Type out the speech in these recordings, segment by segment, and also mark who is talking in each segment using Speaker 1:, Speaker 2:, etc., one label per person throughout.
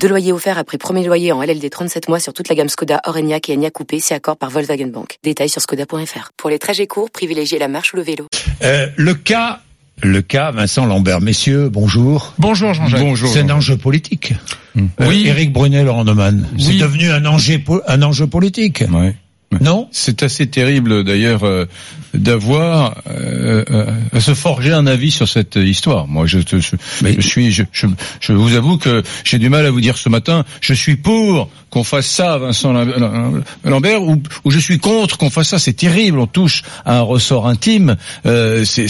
Speaker 1: Deux loyers offerts après premier loyer en LLD 37 mois sur toute la gamme Skoda, Orenia et Enya Coupé, si accord par Volkswagen Bank. Détails sur skoda.fr. Pour les trajets courts, privilégiez la marche ou le vélo.
Speaker 2: Euh, le cas, le cas Vincent Lambert. Messieurs, bonjour.
Speaker 3: Bonjour Jean-Jacques.
Speaker 2: Bonjour. C'est un enjeu politique.
Speaker 3: Oui.
Speaker 2: Euh, Éric Brunet, Laurent Neumann. C'est
Speaker 3: Oui.
Speaker 2: devenu un enjeu, un enjeu politique.
Speaker 4: Ouais.
Speaker 2: Non
Speaker 4: C'est assez terrible d'ailleurs euh, d'avoir euh, euh, à se forger un avis sur cette histoire. Moi, je, je, je- je suis, je, je, je vous avoue que j'ai du mal à vous dire ce matin. Je suis pour qu'on fasse ça, à Vincent Lam- Lambert, ou, ou je suis contre qu'on fasse ça. C'est terrible. On touche à un ressort intime. Euh, c'est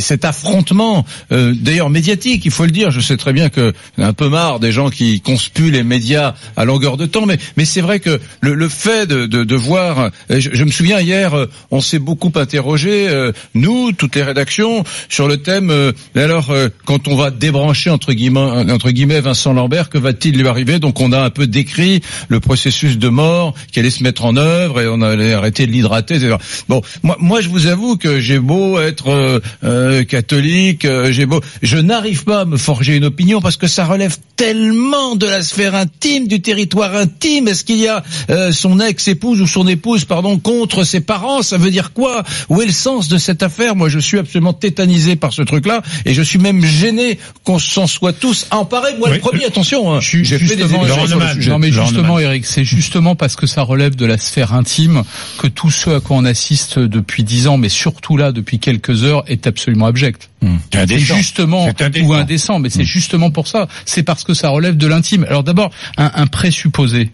Speaker 4: cet affrontement, euh, d'ailleurs médiatique. Il faut le dire. Je sais très bien que un peu marre des gens qui conspuent les médias à longueur de temps, mais mais c'est vrai que le, le fait de, de, de voir, euh, je, me souviens hier, euh, on s'est beaucoup interrogé, euh, nous, toutes les rédactions, sur le thème. euh, alors, euh, quand on va débrancher entre guillemets, entre guillemets Vincent Lambert, que va-t-il lui arriver Donc, on a un peu décrit le processus de mort qui allait se mettre en œuvre et on allait arrêter de l'hydrater. etc. Bon, moi, moi, je vous avoue que j'ai beau être euh, euh, catholique, euh, j'ai beau, je n'arrive pas à me forger une opinion parce que ça relève tellement de la sphère intime, du territoire intime. Est-ce qu'il y a euh, son ex-épouse ou son épouse, pardon, contre ses parents Ça veut dire quoi? Où est le sens de cette affaire? Moi, je suis absolument tétanisé par ce truc-là et je suis même gêné qu'on s'en soit tous emparés. Moi, le
Speaker 2: Oui.
Speaker 4: premier, attention. Hein, j'ai fait des
Speaker 3: justement,
Speaker 4: émissions sur le
Speaker 3: non mais justement. Eric, c'est justement parce que ça relève de la sphère intime que tout ce à quoi on assiste depuis dix ans, mais surtout là depuis quelques heures, est absolument abject.
Speaker 2: C'est
Speaker 3: C'est justement
Speaker 2: indécent.
Speaker 3: ou indécent, mais c'est justement pour ça. C'est parce que ça relève de l'intime. Alors d'abord, un, un présupposé.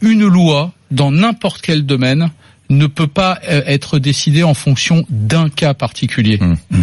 Speaker 3: Une loi dans n'importe quel domaine ne peut pas euh, être décidée en fonction d'un cas particulier.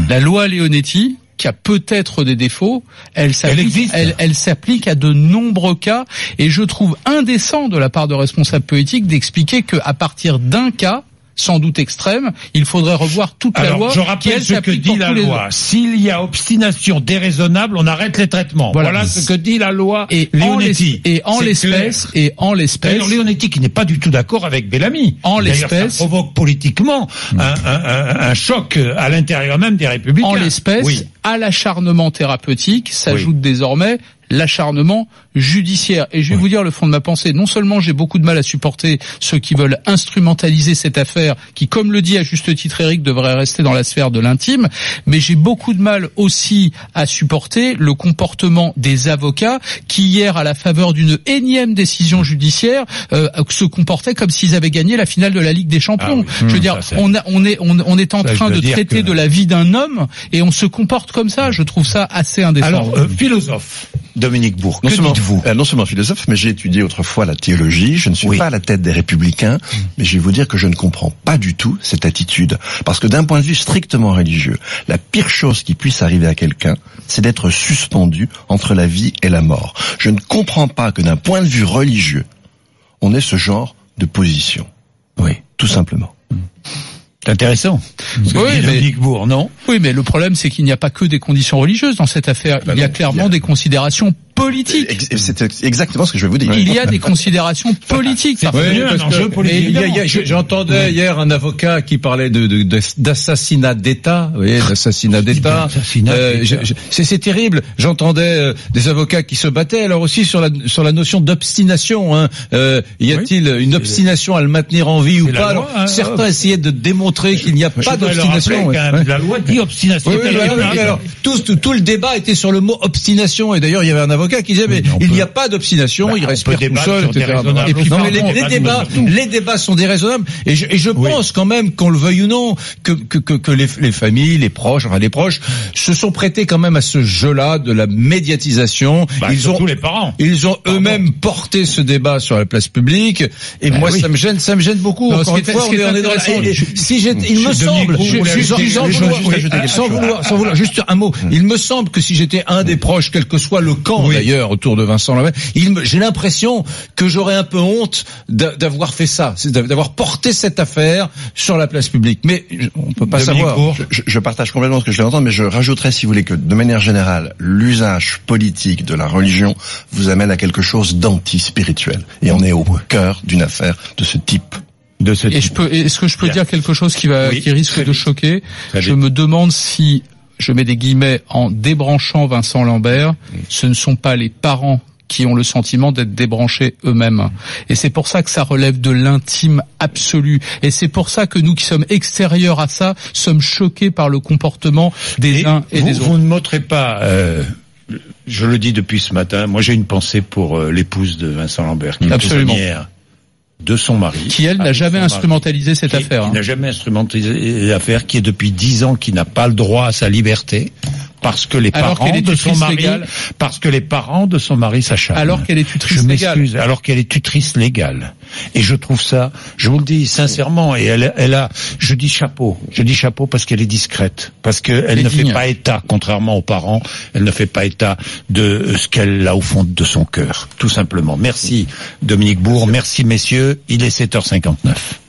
Speaker 3: La loi Leonetti qui a peut-être des défauts, elle s'applique,
Speaker 2: existe.
Speaker 3: elle, elle s'applique à de nombreux cas, et je trouve indécent de la part de responsables politiques d'expliquer que à partir d'un cas, sans doute extrême, il faudrait revoir toute la loi
Speaker 2: je
Speaker 3: qui
Speaker 2: rappelle
Speaker 3: elle
Speaker 2: ce que dit la loi. S'il y a obstination déraisonnable, on arrête les traitements. Voilà,
Speaker 3: Voilà.
Speaker 2: ce que dit la loi
Speaker 3: Et en
Speaker 2: Leonetti.
Speaker 3: et en l'espèce, et en l'espèce,
Speaker 2: Leonetti qui n'est pas du tout d'accord avec Bellamy.
Speaker 3: En l'espèce-
Speaker 2: ça provoque politiquement un, un- un- un choc à l'intérieur même des Républicains.
Speaker 3: en l'espèce,
Speaker 2: Oui.
Speaker 3: à l'acharnement thérapeutique s'ajoute désormais l'acharnement judiciaire. Et je vais vous dire le fond de ma pensée. Non seulement j'ai beaucoup de mal à supporter ceux qui veulent instrumentaliser cette affaire, qui, comme le dit à juste titre Eric, devrait rester dans la sphère de l'intime, mais j'ai beaucoup de mal aussi à supporter le comportement des avocats qui hier, à la faveur d'une énième décision judiciaire, euh, se comportaient comme s'ils avaient gagné la finale de la Ligue des Champions.
Speaker 2: Ah oui.
Speaker 3: Je veux
Speaker 2: Mmh,
Speaker 3: dire,
Speaker 2: ça,
Speaker 3: on, a- on est on, on est en
Speaker 2: Ça,
Speaker 3: train de traiter
Speaker 2: que-
Speaker 3: de la vie d'un homme et on se comporte comme ça. Je trouve ça assez indécent.
Speaker 2: Alors, euh, philosophe, Dominique Bourg,
Speaker 5: Non
Speaker 2: que
Speaker 5: seulement,
Speaker 2: dites-vous
Speaker 5: euh, non seulement philosophe, mais j'ai étudié autrefois la théologie. Je ne suis
Speaker 2: Oui.
Speaker 5: pas à la tête des républicains, mais je vais vous dire que je ne comprends pas du tout cette attitude. Parce que d'un point de vue strictement religieux, la pire chose qui puisse arriver à quelqu'un, c'est d'être suspendu entre la vie et la mort. Je ne comprends pas que d'un point de vue religieux, on ait ce genre de position. Oui, tout simplement.
Speaker 2: C'est intéressant.
Speaker 3: Oui, mais-
Speaker 2: Dominique Bourg, non
Speaker 3: Oui, mais le problème, c'est qu'il n'y a pas que des conditions religieuses dans cette affaire.
Speaker 5: Bah
Speaker 3: il y a
Speaker 5: non,
Speaker 3: clairement
Speaker 5: il y a-
Speaker 3: des considérations politiques.
Speaker 5: Ex- C'est exactement ce que je vais vous dire.
Speaker 3: Il y a des considérations politiques.
Speaker 2: politique.
Speaker 4: J'entendais hier un avocat qui parlait de de- de- d'assassinat d'État, vous voyez, d'assassinat d'État. Euh, C'est terrible. J'entendais euh, des avocats qui se battaient, alors aussi sur la sur la notion d'obstination. Hein. Euh, y a-t-il une obstination à le maintenir en vie ou pas
Speaker 2: loi,
Speaker 4: Alors,
Speaker 2: hein,
Speaker 4: Certains
Speaker 2: ouais.
Speaker 4: essayaient de démontrer qu'il n'y a pas d'obstination.
Speaker 2: La loi dit obstination.
Speaker 4: Tout le débat était sur le mot obstination et d'ailleurs il y avait un avocat qui mais,
Speaker 2: mais on
Speaker 4: il n'y a pas d'obstination,
Speaker 2: Bah,
Speaker 4: il respire tout seul, etc.
Speaker 2: raisonnables
Speaker 4: Et puis, non, mais les, débats,
Speaker 2: tout.
Speaker 4: les débats sont déraisonnables et je, et je
Speaker 2: Oui.
Speaker 4: pense quand même qu'on le veuille ou non que que, que, que les, les familles, les proches, enfin les proches se sont prêtés quand même à ce jeu-là de la médiatisation.
Speaker 2: Bah,
Speaker 4: ils ont
Speaker 2: les parents.
Speaker 4: ils ont eux-mêmes porté ce débat sur la place publique et
Speaker 2: Bah
Speaker 4: moi
Speaker 2: oui.
Speaker 4: ça me gêne, ça me gêne beaucoup.
Speaker 3: Non, ce
Speaker 4: Encore
Speaker 3: qui
Speaker 4: une
Speaker 3: est-
Speaker 4: fois, on
Speaker 3: qui est
Speaker 4: dans la- si il me semble, sans vouloir, sans vouloir, juste un mot. Il me semble que si j'étais un des proches, quel que soit le camp d'ailleurs autour de Vincent Lambert, il me- j'ai l'impression que j'aurais un peu honte d'a- d'avoir fait ça, d'avoir porté cette affaire sur la place publique. Mais on peut pas
Speaker 2: Dominique
Speaker 4: savoir.
Speaker 2: Bourg.
Speaker 5: je, je partage complètement ce que je viens d'entendre, mais je rajouterais, si vous voulez, que de manière générale, l'usage politique de la religion vous amène à quelque chose d'anti-spirituel. Et on est au cœur d'une affaire de ce type.
Speaker 2: De ce
Speaker 3: Et je
Speaker 2: type.
Speaker 3: peux, est-ce que je peux
Speaker 2: Bien.
Speaker 3: dire quelque chose qui va,
Speaker 2: Oui,
Speaker 3: qui risque de
Speaker 2: vite.
Speaker 3: choquer?
Speaker 2: Très
Speaker 3: Je
Speaker 2: vite.
Speaker 3: me demande si, je mets des guillemets, en débranchant Vincent Lambert, ce ne sont pas les parents qui ont le sentiment d'être débranchés eux-mêmes. Et c'est pour ça que ça relève de l'intime absolu. Et c'est pour ça que nous qui sommes extérieurs à ça, sommes choqués par le comportement des uns et
Speaker 2: vous,
Speaker 3: des
Speaker 2: vous
Speaker 3: autres.
Speaker 2: ne m'ôterez pas. euh, je le dis depuis ce matin. Moi, j'ai une pensée pour euh, l'épouse de Vincent Lambert, qui est
Speaker 3: Absolument.
Speaker 2: prisonnière de son mari,
Speaker 3: Qui, elle, n'a jamais instrumentalisé cette
Speaker 2: qui-
Speaker 3: affaire.
Speaker 2: Qui
Speaker 3: hein.
Speaker 2: n'a jamais instrumentalisé l'affaire, qui est depuis dix ans, qui n'a pas le droit à sa liberté, parce que les
Speaker 3: Alors
Speaker 2: parents de son mari,
Speaker 3: légale.
Speaker 2: parce que les parents de son mari s'acharnent.
Speaker 3: Alors qu'elle est
Speaker 2: Je
Speaker 3: tutrice légale.
Speaker 2: m'excuse, alors qu'elle est tutrice légale. Et je trouve ça, je vous le dis sincèrement, et elle, elle a, je dis chapeau, je dis chapeau parce qu'elle est discrète, parce qu'elle ne
Speaker 3: digne.
Speaker 2: fait pas état, contrairement aux parents, elle ne fait pas état de ce qu'elle a au fond de son cœur, tout simplement. Merci Dominique Bourg, merci messieurs, il est 7h59.